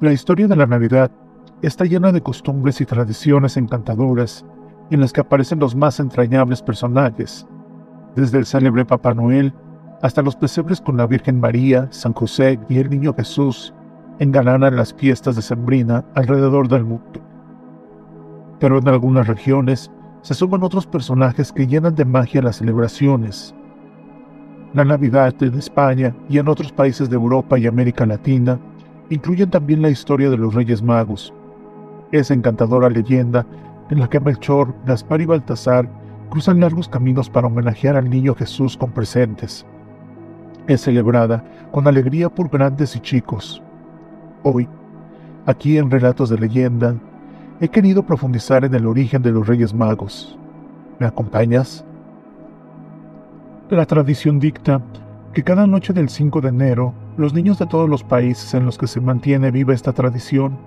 La historia de la Navidad está llena de costumbres y tradiciones encantadoras en las que aparecen los más entrañables personajes, desde el célebre Papá Noel hasta los pesebres con la Virgen María, San José y el Niño Jesús engalanan las fiestas de Sembrina alrededor del mundo. Pero en algunas regiones se suman otros personajes que llenan de magia las celebraciones. La Navidad en España y en otros países de Europa y América Latina incluyen también la historia de los Reyes Magos, esa encantadora leyenda en la que Melchor, Gaspar y Baltasar cruzan largos caminos para homenajear al niño Jesús con presentes. Es celebrada con alegría por grandes y chicos. Hoy, aquí en Relatos de Leyenda, he querido profundizar en el origen de los Reyes Magos. ¿Me acompañas? La tradición dicta que cada noche del 5 de enero los niños de todos los países en los que se mantiene viva esta tradición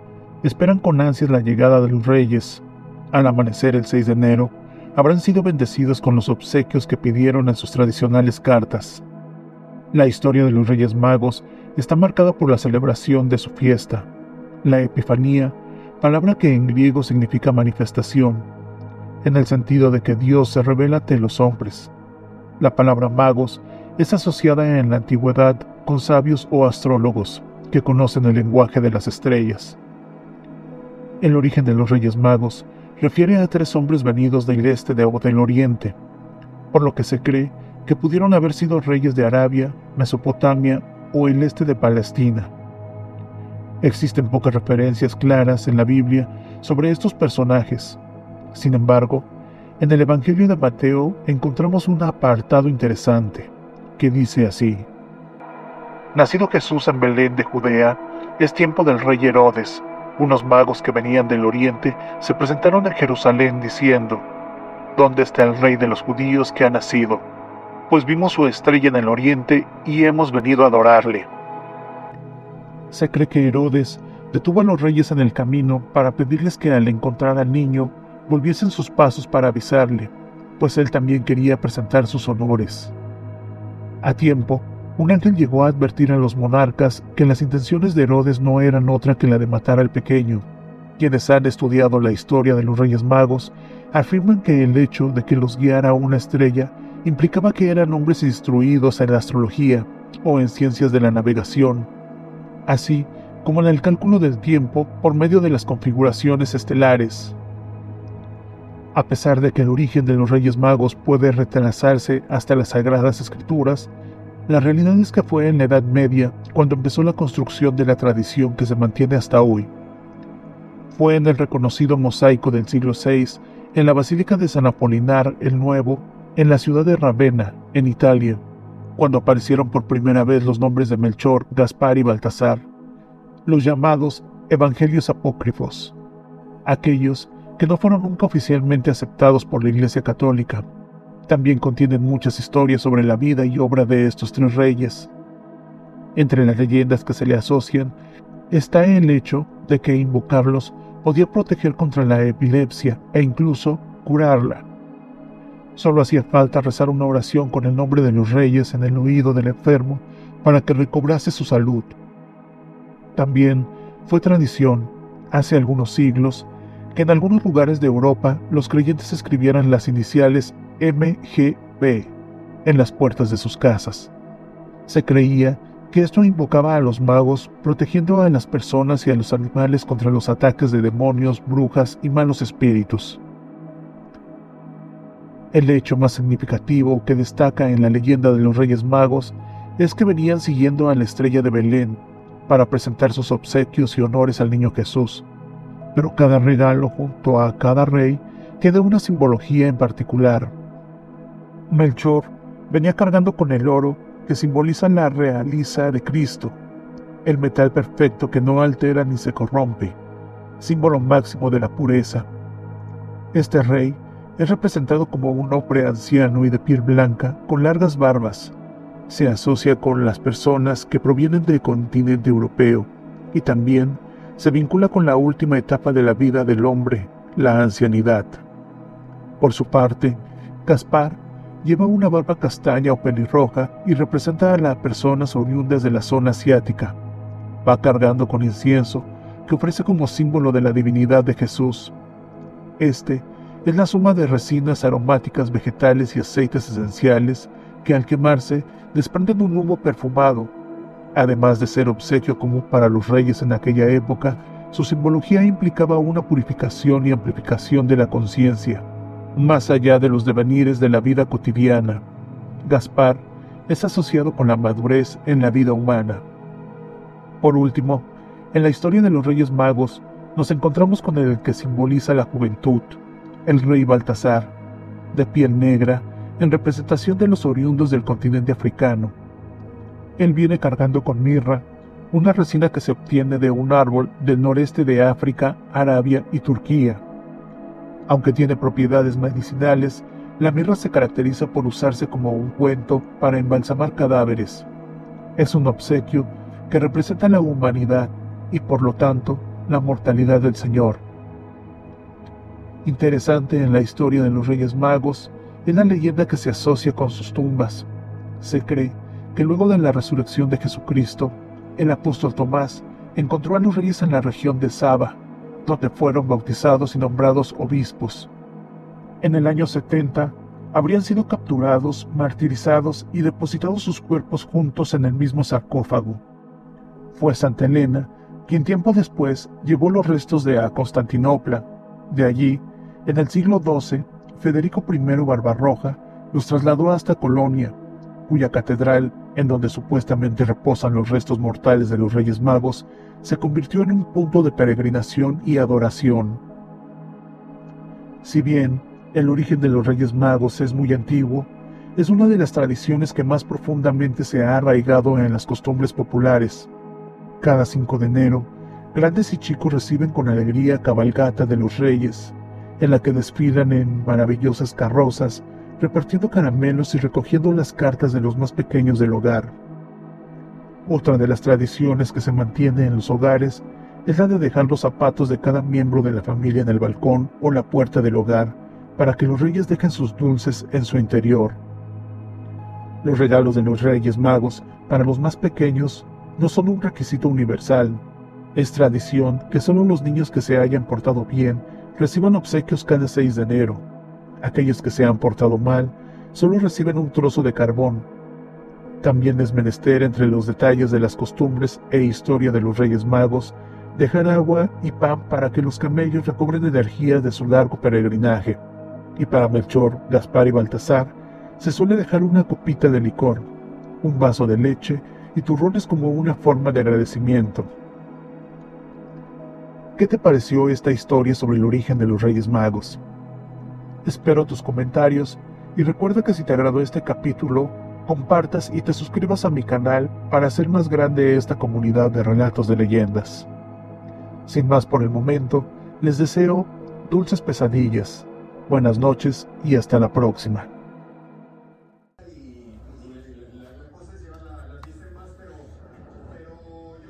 esperan con ansias la llegada de los reyes. Al amanecer el 6 de enero, habrán sido bendecidos con los obsequios que pidieron en sus tradicionales cartas. La historia de los Reyes Magos está marcada por la celebración de su fiesta, la Epifanía, palabra que en griego significa manifestación, en el sentido de que Dios se revela ante los hombres. La palabra magos es asociada en la antigüedad con sabios o astrólogos que conocen el lenguaje de las estrellas. El origen de los Reyes Magos refiere a tres hombres venidos del este de o del oriente, por lo que se cree que pudieron haber sido reyes de Arabia, Mesopotamia o el este de Palestina. Existen pocas referencias claras en la Biblia sobre estos personajes. Sin embargo, en el Evangelio de Mateo encontramos un apartado interesante que dice así. Nacido Jesús en Belén de Judea, es tiempo del rey Herodes. Unos magos que venían del oriente se presentaron en Jerusalén diciendo, ¿Dónde está el rey de los judíos que ha nacido? Pues vimos su estrella en el oriente y hemos venido a adorarle. Se cree que Herodes detuvo a los reyes en el camino para pedirles que al encontrar al niño volviesen sus pasos para avisarle, pues él también quería presentar sus honores. A tiempo, un ángel llegó a advertir a los monarcas que las intenciones de Herodes no eran otra que la de matar al pequeño. Quienes han estudiado la historia de los Reyes Magos afirman que el hecho de que los guiara una estrella implicaba que eran hombres instruidos en la astrología o en ciencias de la navegación, así como en el cálculo del tiempo por medio de las configuraciones estelares. A pesar de que el origen de los Reyes Magos puede retrasarse hasta las Sagradas Escrituras, la realidad es que fue en la Edad Media cuando empezó la construcción de la tradición que se mantiene hasta hoy. Fue en el reconocido mosaico del siglo VI, en la Basílica de San Apolinar el Nuevo, en la ciudad de Ravenna, en Italia, cuando aparecieron por primera vez los nombres de Melchor, Gaspar y Baltasar, los llamados Evangelios Apócrifos, aquellos que no fueron nunca oficialmente aceptados por la Iglesia Católica, también contienen muchas historias sobre la vida y obra de estos tres reyes. Entre las leyendas que se le asocian está el hecho de que invocarlos podía proteger contra la epilepsia e incluso curarla. Solo hacía falta rezar una oración con el nombre de los reyes en el oído del enfermo para que recobrase su salud. También fue tradición, hace algunos siglos, en algunos lugares de Europa los creyentes escribieran las iniciales MGB en las puertas de sus casas. Se creía que esto invocaba a los magos protegiendo a las personas y a los animales contra los ataques de demonios, brujas y malos espíritus. El hecho más significativo que destaca en la leyenda de los Reyes Magos es que venían siguiendo a la estrella de Belén para presentar sus obsequios y honores al niño Jesús, pero cada regalo junto a cada rey tiene una simbología en particular. Melchor venía cargando con el oro que simboliza la realiza de Cristo, el metal perfecto que no altera ni se corrompe, símbolo máximo de la pureza. Este rey es representado como un hombre anciano y de piel blanca con largas barbas. Se asocia con las personas que provienen del continente europeo y también se vincula con la última etapa de la vida del hombre, la ancianidad. Por su parte, Caspar Lleva una barba castaña o pelirroja y representa a las personas oriundas de la zona asiática. Va cargando con incienso, que ofrece como símbolo de la divinidad de Jesús. Este es la suma de resinas aromáticas vegetales y aceites esenciales que al quemarse desprenden un humo perfumado. Además de ser obsequio común para los reyes en aquella época, su simbología implicaba una purificación y amplificación de la conciencia, más allá de los devenires de la vida cotidiana. Gaspar es asociado con la madurez en la vida humana. Por último, en la historia de los Reyes Magos, nos encontramos con el que simboliza la juventud, el rey Baltasar, de piel negra, en representación de los oriundos del continente africano. Él viene cargando con mirra, una resina que se obtiene de un árbol del noreste de África, Arabia y Turquía. Aunque tiene propiedades medicinales, la mirra se caracteriza por usarse como un cuento para embalsamar cadáveres. Es un obsequio que representa la humanidad y por lo tanto la mortalidad del Señor. Interesante en la historia de los Reyes Magos es la leyenda que se asocia con sus tumbas. Se cree que luego de la resurrección de Jesucristo, el apóstol Tomás encontró a los reyes en la región de Saba, donde fueron bautizados y nombrados obispos. En el año 70, habrían sido capturados, martirizados y depositados sus cuerpos juntos en el mismo sarcófago. Fue Santa Elena quien tiempo después llevó los restos de a Constantinopla. De allí, en el siglo XII, Federico I Barbarroja los trasladó hasta Colonia, cuya catedral en donde supuestamente reposan los restos mortales de los Reyes Magos, se convirtió en un punto de peregrinación y adoración. Si bien el origen de los Reyes Magos es muy antiguo, es una de las tradiciones que más profundamente se ha arraigado en las costumbres populares. Cada 5 de enero, grandes y chicos reciben con alegría cabalgata de los Reyes, en la que desfilan en maravillosas carrozas repartiendo caramelos y recogiendo las cartas de los más pequeños del hogar. Otra de las tradiciones que se mantiene en los hogares es la de dejar los zapatos de cada miembro de la familia en el balcón o la puerta del hogar para que los reyes dejen sus dulces en su interior. Los regalos de los reyes magos para los más pequeños no son un requisito universal. Es tradición que solo los niños que se hayan portado bien reciban obsequios cada 6 de enero Aquellos que se han portado mal solo reciben un trozo de carbón. También es menester entre los detalles de las costumbres e historia de los Reyes Magos dejar agua y pan para que los camellos recobren energía de su largo peregrinaje. Y para Melchor, Gaspar y Baltasar se suele dejar una copita de licor, un vaso de leche y turrones como una forma de agradecimiento. ¿Qué te pareció esta historia sobre el origen de los Reyes Magos? Espero tus comentarios y recuerda que si te agradó este capítulo, compartas y te suscribas a mi canal para hacer más grande esta comunidad de relatos de leyendas. Sin más por el momento, les deseo dulces pesadillas, buenas noches y hasta la próxima.